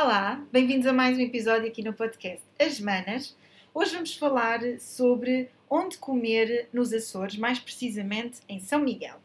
Olá, bem-vindos a mais um episódio aqui no podcast As Manas. Hoje vamos falar sobre onde comer nos Açores, mais precisamente em São Miguel.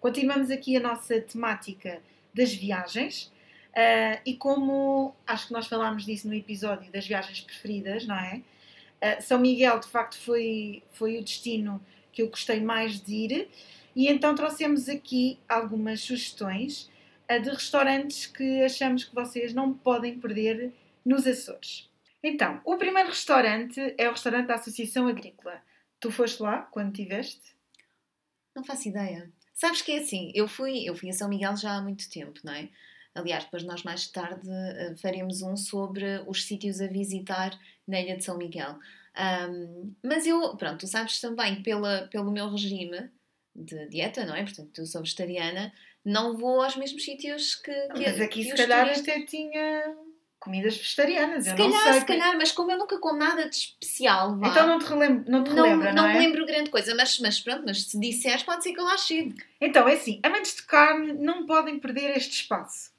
Continuamos aqui a nossa temática das viagens uh, e como acho que nós falámos disso no episódio das viagens preferidas, não é? Uh, São Miguel de facto foi, foi o destino que eu gostei mais de ir e então trouxemos aqui algumas sugestões de restaurantes que achamos que vocês não podem perder nos Açores. Então, o primeiro restaurante é o restaurante da Associação Agrícola. Tu foste lá quando tiveste? Não faço ideia. Sabes que é assim, eu fui, eu fui a São Miguel já há muito tempo, não é? Aliás, depois nós mais tarde uh, faremos um sobre os sítios a visitar na Ilha de São Miguel. Um, mas eu, pronto, tu sabes também pela, pelo meu regime de dieta, não é? Portanto, eu sou vegetariana, não vou aos mesmos sítios que. que Mas aqui, que se calhar, até tinha comidas vegetarianas. Se eu não calhar, sei. se calhar, mas como eu nunca como nada de especial, vá, Então não te, relembra, não te não, relembra, não, não é? me lembro grande coisa, mas, mas pronto, mas se disseres, pode ser que eu lá chegue. Então, é assim, amantes de carne não podem perder este espaço.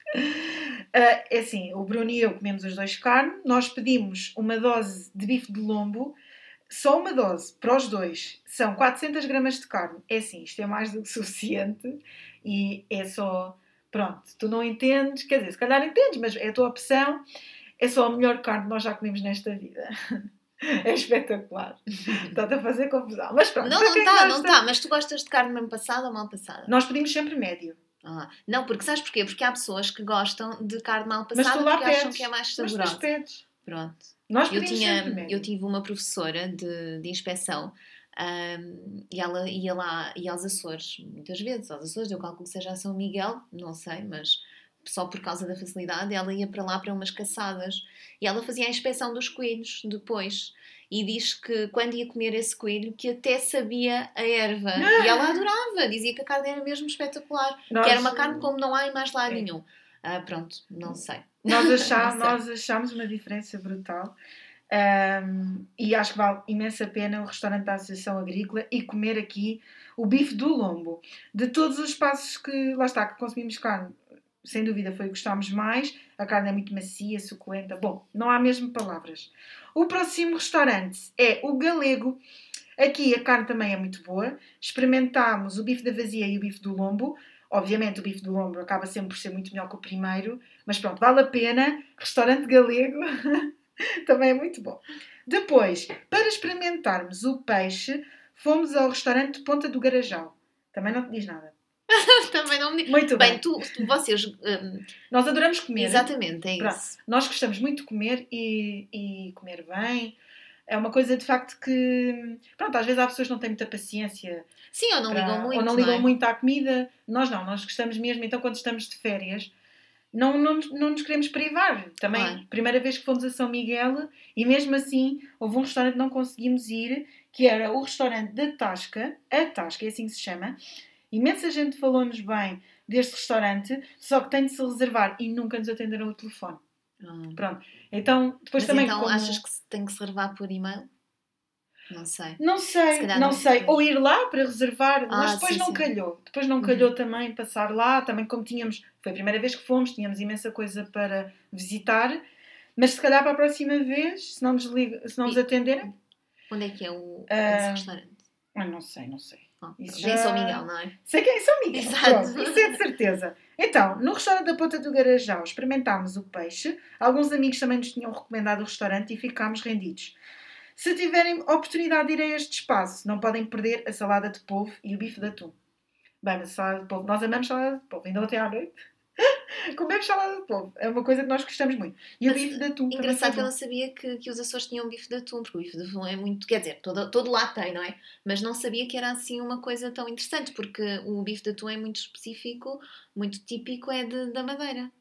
Ah, é assim, o Bruno e eu comemos os dois carne, nós pedimos uma dose de bife de lombo, só uma dose para os dois, são 400 gramas de carne. É assim, isto é mais do que suficiente e é só, pronto, tu não entendes, quer dizer, se calhar entendes, mas é a tua opção, é só a melhor carne que nós já comemos nesta vida. É espetacular. Está-te a fazer confusão. Mas pronto, Não, não está, não está. Mas tu gostas de carne mesmo passada ou mal passada? Nós pedimos sempre médio. Ah, não, porque sabes porquê? Porque há pessoas que gostam de carne mal Mas passada tu lá porque acham pedes. que é mais Mas saborosa. tu pedes. Pronto. Nós Eu, tinha, eu tive uma professora de, de inspeção ahm, e ela ia lá, ia aos Açores, muitas vezes aos Açores, eu calculo que seja a São Miguel, não sei, mas só por causa da facilidade, ela ia para lá para umas caçadas e ela fazia a inspeção dos coelhos depois. E diz que quando ia comer esse coelho, que até sabia a erva. E ela adorava, dizia que a carne era mesmo espetacular. Que era uma carne como não há em mais lado É. nenhum. Ah, pronto, não sei. Nós, achá, Não sei. nós achámos uma diferença brutal. Ahm, e acho que vale imensa pena o restaurante da Associação Agrícola e comer aqui o bife do lombo. De todos os espaços que, lá está, que consumimos carne, sem dúvida foi o que gostámos mais. A carne é muito macia, suculenta. Bom, não há mesmo palavras. O próximo restaurante é o Galego. Aqui a carne também é muito boa. Experimentámos o bife da vazia e o bife do lombo. Obviamente o bife do lombo acaba sempre por ser muito melhor que o primeiro, mas pronto, vale a pena. Restaurante galego também é muito bom. Depois, para experimentarmos o peixe, fomos ao restaurante Ponta do Garajal. Também não te diz nada. Também não me Muito bem. Bem, tu, tu- vocês. hum, Nós adoramos comer. exatamente, é Pronto. isso. Nós gostamos muito de comer e, e comer bem. É uma coisa de facto que, pronto, às vezes há pessoas que não têm muita paciência Sim, ou não para- ligam muito. ou não ligam é? muito à comida. Nós não, nós gostamos mesmo. Então, quando estamos de férias, não, não, nos- não nos queremos privar. Também, Claro. primeira vez que fomos a São Miguel, e mesmo assim, houve um restaurante que não conseguimos ir, que era o restaurante da Tasca, a Tasca, é assim que se chama. Imensa gente falou-nos bem deste restaurante, só que tem de se reservar e nunca nos atenderam o telefone. Ah. Pronto. Então, depois Mas também. então como- achas que tem que se reservar por e-mail? Não sei. Não Se sei, calhar não não sei. sei. Ou ir lá para reservar, mas Ah, depois sim, não sim. calhou. Depois não Uhum. calhou também passar lá, também como tínhamos, foi a primeira vez que fomos, tínhamos imensa coisa para visitar, mas se calhar para a próxima vez, se não nos, liga, se não nos atenderem, Onde é que é o, Ah, esse restaurante? ah, não sei, não sei. Ah, isso já... é já- São Miguel, não é? Sei quem são Miguel. Exato. Pronto, isso é de certeza. Então, no restaurante da Ponta do Garajal experimentámos o peixe. Alguns amigos também nos tinham recomendado o restaurante e ficámos rendidos. Se tiverem oportunidade de ir a este espaço, não podem perder a salada de polvo e o bife de atum. Bem, mas salada de polvo, nós amamos salada de polvo, ainda ontem à noite. Comemos salada de polvo, é uma coisa que nós gostamos muito. E o Mas bife de atum Engraçado que eu não sabia que, que os Açores tinham bife de atum, porque o bife de atum é muito. Quer dizer, todo, todo lá tem, não é? Mas não sabia que era assim uma coisa tão interessante, porque o bife de atum é muito específico, muito típico, é de, da Madeira.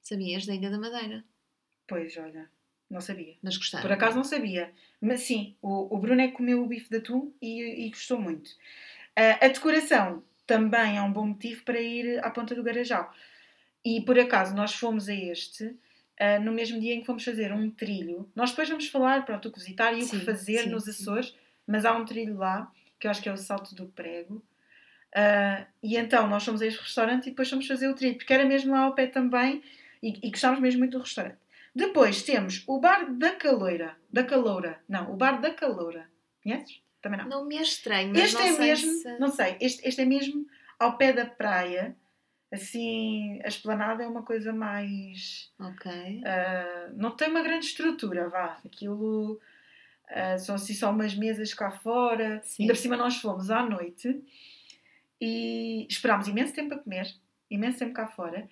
Sabias da Ilha da Madeira? Pois, olha, não sabia. Mas gostaram. Por acaso não sabia. Mas sim, o, o Bruno é que comeu o bife de atum e, e gostou muito. Ah, a decoração também é um bom motivo para ir à Ponta do Garajal. E por acaso nós fomos a este ah, no mesmo dia em que fomos fazer um trilho. Nós depois vamos falar, pronto, o que visitar e o Sim, que fazer sim, nos sim. Açores, mas há um trilho lá, que eu acho que é o Salto do Prego. Ah, e então nós fomos a este restaurante e depois fomos fazer o trilho, porque era mesmo lá ao pé também. E, e gostámos mesmo muito do restaurante. Depois temos o bar da Caloira. Da Caloura. Não, o bar da Caloura. Conheces? Também não. Não me é estranho, mas Este não é sei mesmo, se... não sei, este, este é mesmo ao pé da praia. Assim, a esplanada é uma coisa mais. Ok. ah, não tem uma grande estrutura, vá. Aquilo ah, são assim só umas mesas cá fora. Sim. Ainda por cima nós fomos à noite e esperámos imenso tempo a comer, imenso tempo cá fora,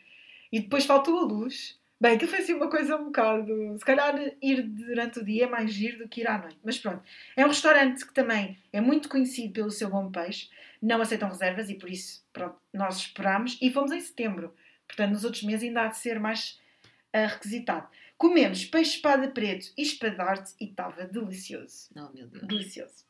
e depois faltou a luz. Bem, que foi assim uma coisa um bocado. Se calhar ir durante o dia é mais giro do que ir à noite. Mas pronto. É um restaurante que também é muito conhecido pelo seu bom peixe. Não aceitam reservas e por isso, pronto, nós esperámos e fomos em setembro. Portanto, nos outros meses ainda há de ser mais ah, requisitado. Comemos peixe espada preto e espadarte e estava delicioso. Não, meu Deus. Delicioso.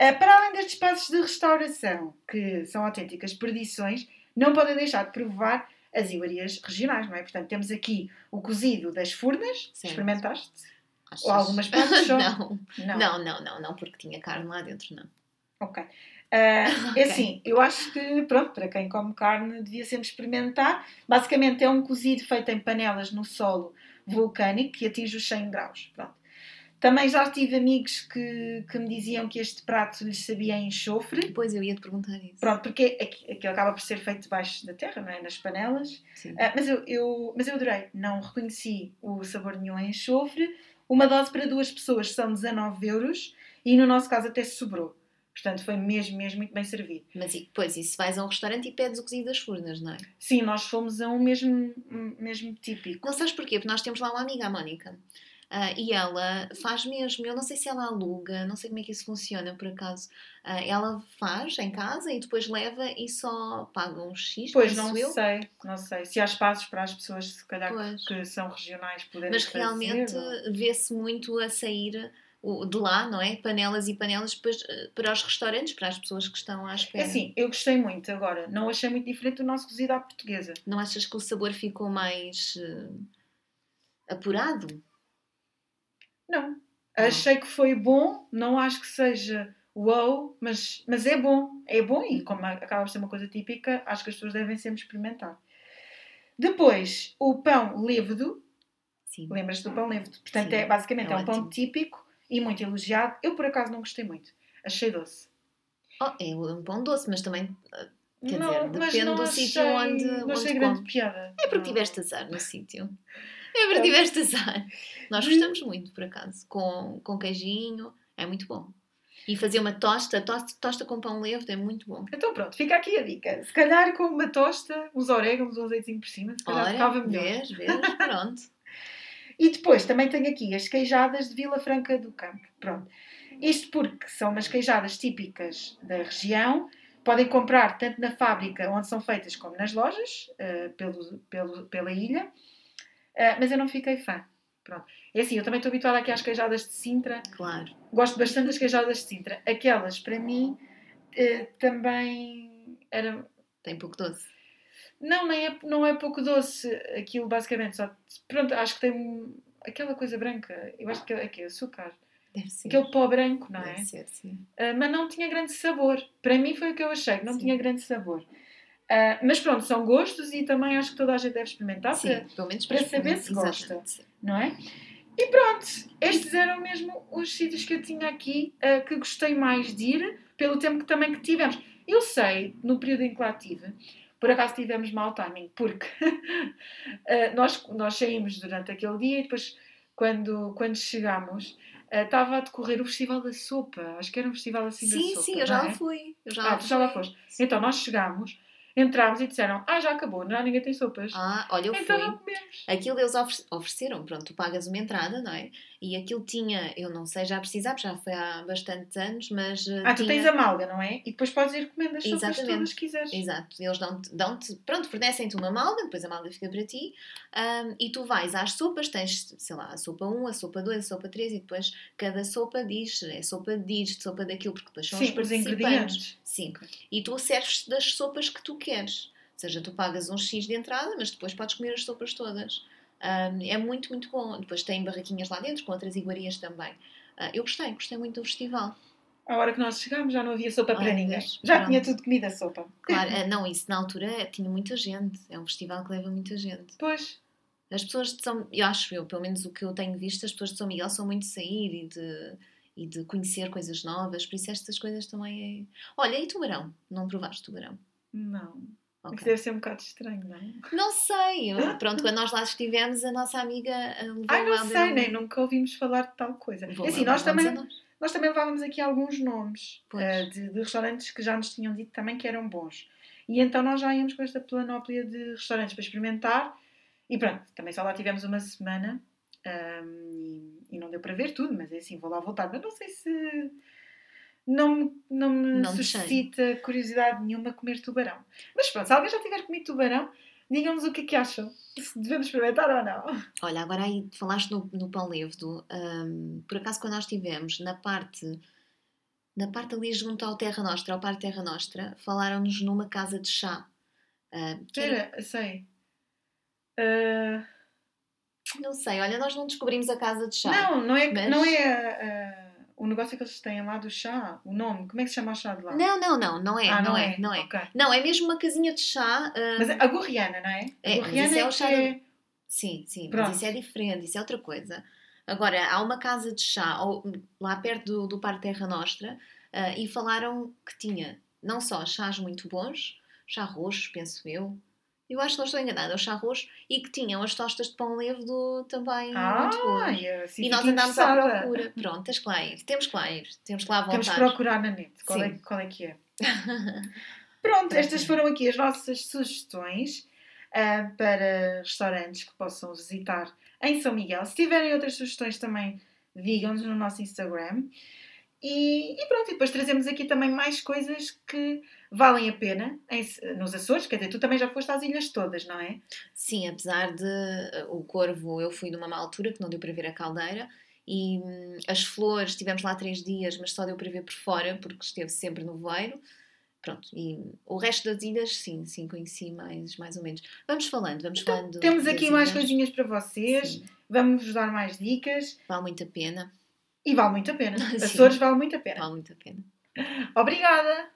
Ah, para além destes espaços de restauração, que são autênticas perdições, não podem deixar de provar as iguarias regionais, não é? Portanto, temos aqui o cozido das furnas, Certo. experimentaste? Achas? Ou algumas partes só? não. não, não, não, não, porque tinha carne lá dentro, não. Ok. Ah, Ok. É assim, eu acho que, pronto, para quem come carne devia sempre experimentar. Basicamente é um cozido feito em panelas no solo vulcânico que atinge os 100 graus. Pronto. Também já tive amigos que, que me diziam que este prato lhes sabia enxofre. Depois eu ia te perguntar isso. Pronto, porque aqui- aquilo acaba por ser feito debaixo da terra, não é? Nas panelas. Sim. Ah, mas, eu, eu- mas eu adorei. Não reconheci o sabor nenhum em enxofre. Uma dose para duas pessoas são 19 euros e no nosso caso até sobrou. Portanto, foi mesmo, mesmo muito bem servido. Mas e depois, e se vais a um restaurante e pedes o cozido das furnas, não é? Sim, nós fomos a um mesmo, mesmo típico. Não sabes porquê? Porque nós temos lá uma amiga, a Mónica. Ah, e ela faz mesmo, eu não sei se ela aluga, não sei como é que isso funciona por acaso. Ah, ela faz em casa e depois leva e só paga um X, Pois, não eu. sei, não sei. Se há espaços para as pessoas, se calhar, que- Pois. que são regionais, poderem Mas fazer, realmente ou- vê-se muito a sair de lá, não é? Panelas e panelas eh, para os restaurantes, para as pessoas que estão à É espera. assim, eu gostei muito agora. Não achei muito diferente do nosso cozido à portuguesa. Não achas que o sabor ficou mais eh, apurado? Não. Achei que foi bom, não acho que seja wow, mas, mas é bom. É bom e como acaba por ser uma coisa típica, acho que as pessoas devem sempre experimentar. Depois, o pão lévedo. Sim. Lembras-te do pão lévedo? Portanto, Sim, é, basicamente é é um pão ótimo. típico e muito elogiado. Eu, por acaso, não gostei muito. Achei doce. Oh, é um pão doce, mas também eh, Quer Não, dizer, depende do achei- sítio onde- Não onde achei grande piada. é porque Não. tiveste azar no sítio. É porque É. tiveste azar. Nós Hum. gostamos muito, por acaso. Com, com queijinho, é muito bom. E fazer uma tosta, tosta, tosta com pão leve é muito bom. Então pronto, fica aqui a dica. Se calhar com uma tosta, uns orégãos, um azeitezinho por cima, se calhar ficava Ora, melhor. vês, vês, pronto. E depois também tenho aqui as queijadas de Vila Franca do Campo. Pronto. Isto porque são umas queijadas típicas da região. Podem comprar tanto na fábrica onde são feitas como nas lojas, eh, pelo, pelo, pela ilha. Eh, mas eu não fiquei fã. Pronto. É assim, eu também estou habituada aqui às queijadas de Sintra. Claro. Gosto bastante das queijadas de Sintra. Aquelas, para mim, eh, também eram Tem pouco doce. não, nem é, não é pouco doce. Aquilo basicamente só. Pronto, acho que tem aquela coisa branca. Eu acho que é, que é açúcar. Deve ser. Aquele pó branco, não é? Deve ser, sim. Ah, mas não tinha grande sabor. Para mim foi o que eu achei, não Sim. tinha grande sabor. Ah, mas pronto, são gostos e também acho que toda a gente deve experimentar, Sim, para- pelo menos para experimentar. saber se gosta. Sim. não é? E pronto, estes eram mesmo os sítios que eu tinha aqui ah, que gostei mais de ir, pelo tempo que também que tivemos. Eu sei, no período em que lá tive, por acaso tivemos mau timing, porque ah, nós, nós saímos durante aquele dia e depois, quando, quando chegámos, estava a decorrer o Festival da Sopa. Acho que era um festival assim da Sim, sopa. sim, eu já não lá é? fui. Eu já Ah, tu já lá foste. Então nós chegámos, entramos e disseram: Ah, já acabou, não, ninguém tem sopas. Ah, olha, eu então fui. não comemos. Aquilo eles ofe- ofereceram, pronto, tu pagas uma entrada, não é? E aquilo tinha, eu não sei já precisar, porque já foi há bastantes anos, mas. eh, Ah, tu tinha... tens a malga, não é? E depois podes ir comendo as sopas Exatamente. todas que quiseres. Exato, eles dão-te, dão-te pronto, fornecem-te uma malga, depois a malga fica para ti, ahm, e tu vais às sopas, tens, sei lá, a sopa 1, a sopa 2, a sopa 3, e depois cada sopa diz, é sopa disto, sopa daquilo, porque depois são os Sim, os participantes. ingredientes. Sim, e tu serves das sopas que tu queres. Ou seja, tu pagas um X de entrada, mas depois podes comer as sopas todas. Ahm, é muito, muito bom. Depois tem barraquinhas lá dentro, com outras iguarias também. Ah, eu gostei, gostei muito do festival. A hora que nós chegámos já não havia sopa para ninguém. Já pronto. tinha tudo comida sopa. Claro, ah, não, isso na altura tinha muita gente. É um festival que leva muita gente. Pois. As pessoas de São eu acho eu, pelo menos o que eu tenho visto, as pessoas de São Miguel são muito de sair e de, e de conhecer coisas novas, por isso estas coisas também é. Olha, e tubarão? Não provaste tubarão? Não. Ok. Isso deve ser um bocado estranho, não é? Não sei, eu- pronto, quando nós lá estivemos, a nossa amiga eh, levou Ai, não sei, um- nem nunca ouvimos falar de tal coisa. levou assim, lá nós também, nós. nós também levávamos aqui alguns nomes eh, de, de restaurantes que já nos tinham dito também que eram bons. E então nós já íamos com esta planóplia de restaurantes para experimentar. E pronto, também só lá tivemos uma semana ahm, e, e não deu para ver tudo, mas é assim, vou lá voltar. Mas não sei se não, me- não me Não suscita curiosidade nenhuma comer tubarão. Mas pronto, se alguém já tiver comido tubarão, digam-nos o que é que acham. Se devemos experimentar ou não. Olha, agora aí falaste no, no pão levedo. hum, por acaso, quando nós estivemos na parte, na parte ali junto ao Terra Nostra, ao Parque Terra Nostra, falaram-nos numa casa de chá. Ah, Espera, sei. Ah, não sei, olha, nós não descobrimos a casa de chá. Não, não é, Mas- não é ah, o negócio que eles têm lá do chá, o nome. Como é que se chama o chá de lá? não, não, não, não é, ah, não, é, não é. Ok. Não, é mesmo uma casinha de chá. ah, Mas a gorriana, não é? É, A mas gorriana é é, o chá é... Sim, sim, Pronto. mas isso é diferente, isso é outra coisa. Agora, há uma casa de chá ao- lá perto do, do Parque Terra Nostra ah, e falaram que tinha não só chás muito bons, chá roxo, penso eu. Eu acho que não estou enganada, é o roxo e que tinham as tostas de pão levedo também Ah, muito boas. assim E nós andámos à procura. Pronto, tens que lá ir. Temos que lá ir. Temos que lá voltar. Temos que procurar na net qual, é, Sim. qual é que é. Pronto, estas foram aqui as nossas sugestões ah, para restaurantes que possam visitar em São Miguel. Se tiverem outras sugestões também, digam-nos no nosso Instagram. E, e pronto, e depois trazemos aqui também mais coisas que valem a pena em- nos Açores. Quer dizer, tu também já foste às ilhas todas, não é? Sim, apesar de uh, o Corvo, eu fui numa má altura que não deu para ver a caldeira e hum, as flores, estivemos lá três dias, mas só deu para ver por fora porque esteve sempre no voeiro. Pronto, e o resto das ilhas, sim, sim, conheci mais, mais ou menos. Vamos falando, vamos Então, falando. temos aqui mais ilhas. coisinhas para vocês. Sim, Vamos-vos dar mais dicas. vale muito a pena. E vale muito a pena. Açores vale muito a pena. Vale muito a pena. Obrigada!